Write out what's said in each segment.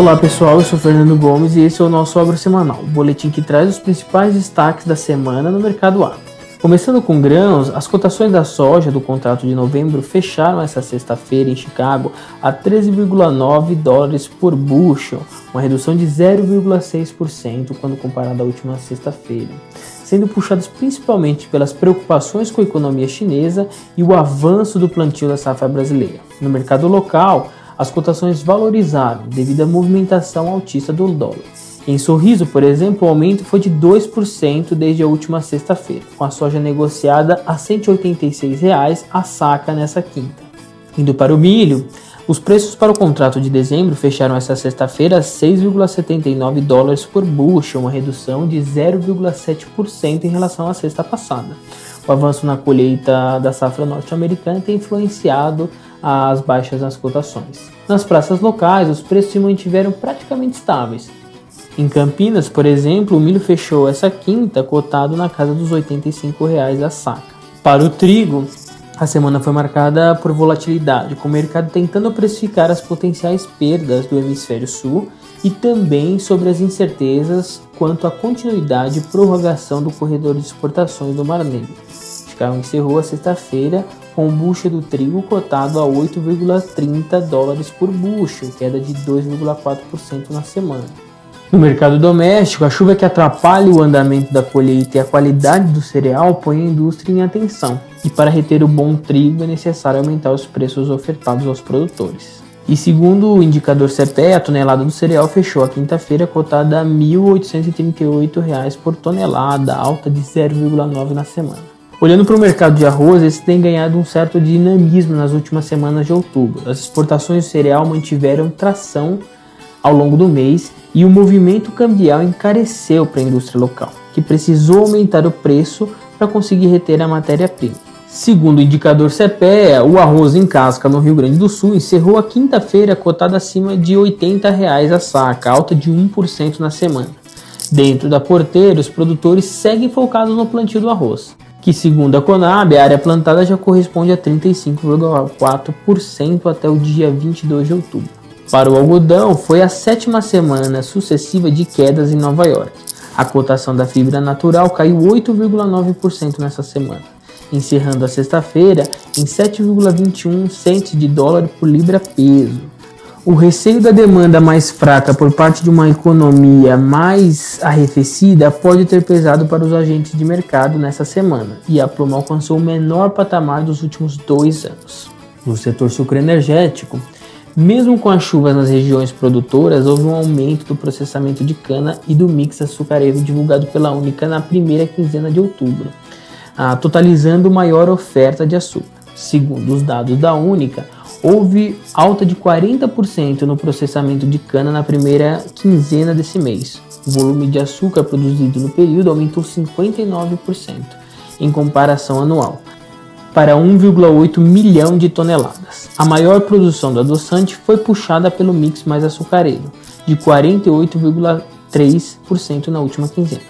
Olá pessoal, eu sou Fernando Gomes e esse é o nosso Agro Semanal, o boletim que traz os principais destaques da semana no mercado agro. Começando com grãos, as cotações da soja do contrato de novembro fecharam essa sexta-feira em Chicago a 13,9 dólares por bushel, uma redução de 0,6% quando comparada à última sexta-feira, sendo puxadas principalmente pelas preocupações com a economia chinesa e o avanço do plantio da safra brasileira. No mercado local, as cotações valorizaram devido à movimentação altista do dólar. Em Sorriso, por exemplo, o aumento foi de 2% desde a última sexta-feira, com a soja negociada a R$ 186,00 a saca nessa quinta. Indo para o milho, os preços para o contrato de dezembro fecharam essa sexta-feira a 6,79 dólares por bushel, uma redução de 0,7% em relação à sexta passada. O avanço na colheita da safra norte-americana tem influenciado as baixas nas cotações. Nas praças locais, os preços se mantiveram praticamente estáveis. Em Campinas, por exemplo, o milho fechou essa quinta cotado na casa dos 85 reais a saca. Para o trigo, a semana foi marcada por volatilidade, com o mercado tentando precificar as potenciais perdas do hemisfério sul e também sobre as incertezas quanto à continuidade e prorrogação do corredor de exportações do Mar Negro. Chicago encerrou a sexta-feira com o bushel do trigo cotado a 8,30 dólares por bushel, queda de 2,4% na semana. No mercado doméstico, a chuva que atrapalha o andamento da colheita e a qualidade do cereal põe a indústria em atenção, e para reter o bom trigo é necessário aumentar os preços ofertados aos produtores. E segundo o indicador CPE, a tonelada do cereal fechou a quinta-feira cotada a R$ 1.838 por tonelada, alta de 0,9 na semana. Olhando para o mercado de arroz, esse tem ganhado um certo dinamismo nas últimas semanas de outubro. As exportações de cereal mantiveram tração ao longo do mês e o movimento cambial encareceu para a indústria local, que precisou aumentar o preço para conseguir reter a matéria-prima. Segundo o indicador CPEA, o arroz em casca no Rio Grande do Sul encerrou a quinta-feira cotada acima de 80 reais a saca, alta de 1% na semana. Dentro da porteira, os produtores seguem focados no plantio do arroz que segundo a Conab, a área plantada já corresponde a 35,4% até o dia 22 de outubro. Para o algodão, foi a sétima semana sucessiva de quedas em Nova York. A cotação da fibra natural caiu 8,9% nessa semana, encerrando a sexta-feira em 7,21 centes de dólar por libra peso. O receio da demanda mais fraca por parte de uma economia mais arrefecida pode ter pesado para os agentes de mercado nessa semana, e a Pluma alcançou o menor patamar dos últimos dois anos. No setor sucroenergético, mesmo com as chuvas nas regiões produtoras, houve um aumento do processamento de cana e do mix açucareiro divulgado pela Única na primeira quinzena de outubro, ah, totalizando maior oferta de açúcar. Segundo os dados da Única, houve alta de 40% no processamento de cana na primeira quinzena desse mês. O volume de açúcar produzido no período aumentou 59% em comparação anual, para 1,8 milhão de toneladas. A maior produção do adoçante foi puxada pelo mix mais açucareiro, de 48,3% na última quinzena.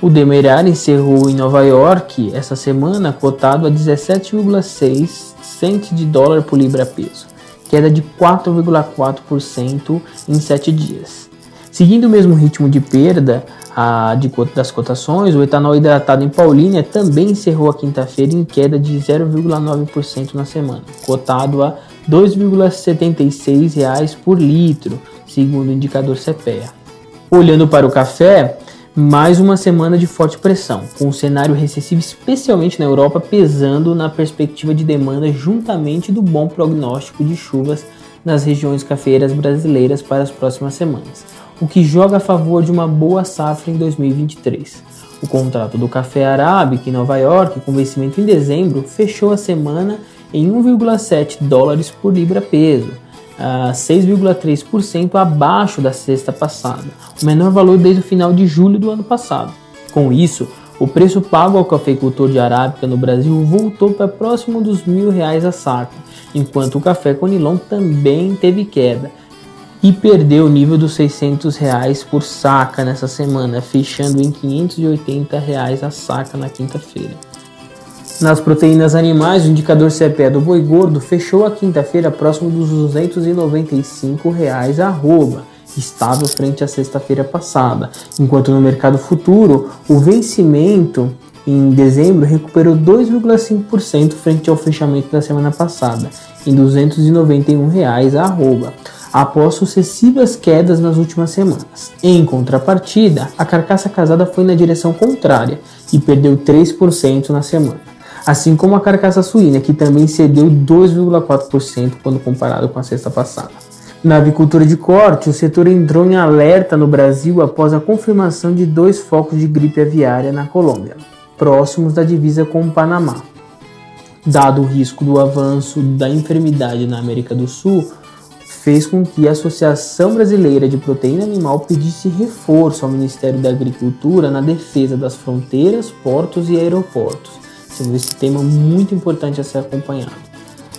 O Demerara encerrou em Nova York essa semana cotado a 17,6 centes de dólar por libra peso, queda de 4,4% em 7 dias. Seguindo o mesmo ritmo de perda a, de, das cotações, o etanol hidratado em Paulínia também encerrou a quinta-feira em queda de 0,9% na semana, cotado a R$ 2,76 por litro, segundo o indicador CPEA. Olhando para o café, mais uma semana de forte pressão, com o cenário recessivo, especialmente na Europa, pesando na perspectiva de demanda, juntamente do bom prognóstico de chuvas nas regiões cafeeiras brasileiras para as próximas semanas, o que joga a favor de uma boa safra em 2023. O contrato do café arábica em Nova York, com vencimento em dezembro, fechou a semana em 1,7 dólares por libra peso 6,3% abaixo da sexta passada, o menor valor desde o final de julho do ano passado. Com isso, o preço pago ao cafeicultor de arábica no Brasil voltou para próximo dos mil reais a saca, enquanto o café conilon também teve queda e perdeu o nível dos 600 reais por saca nessa semana, fechando em 580 reais a saca na quinta-feira. Nas proteínas animais, o indicador CPE do boi gordo fechou a quinta-feira próximo dos 295 reais arroba, estável frente à sexta-feira passada, enquanto no mercado futuro o vencimento em dezembro recuperou 2,5% frente ao fechamento da semana passada, em 291 reais arroba, após sucessivas quedas nas últimas semanas. Em contrapartida, a carcaça casada foi na direção contrária e perdeu 3% na semana, assim como a carcaça suína, que também cedeu 2,4% quando comparado com a sexta passada. Na avicultura de corte, o setor entrou em alerta no Brasil após a confirmação de dois focos de gripe aviária na Colômbia próximos da divisa com o Panamá. Dado o risco do avanço da enfermidade na América do Sul, fez com que a Associação Brasileira de Proteína Animal pedisse reforço ao Ministério da Agricultura na defesa das fronteiras, portos e aeroportos, sendo esse tema muito importante a ser acompanhado.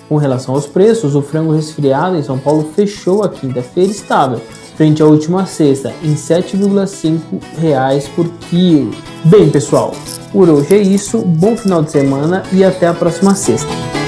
Com relação aos preços, o frango resfriado em São Paulo fechou a quinta-feira estável, frente à última sexta, em R$ 7,5 por quilo. Bem, pessoal, por hoje é isso, bom final de semana e até a próxima sexta.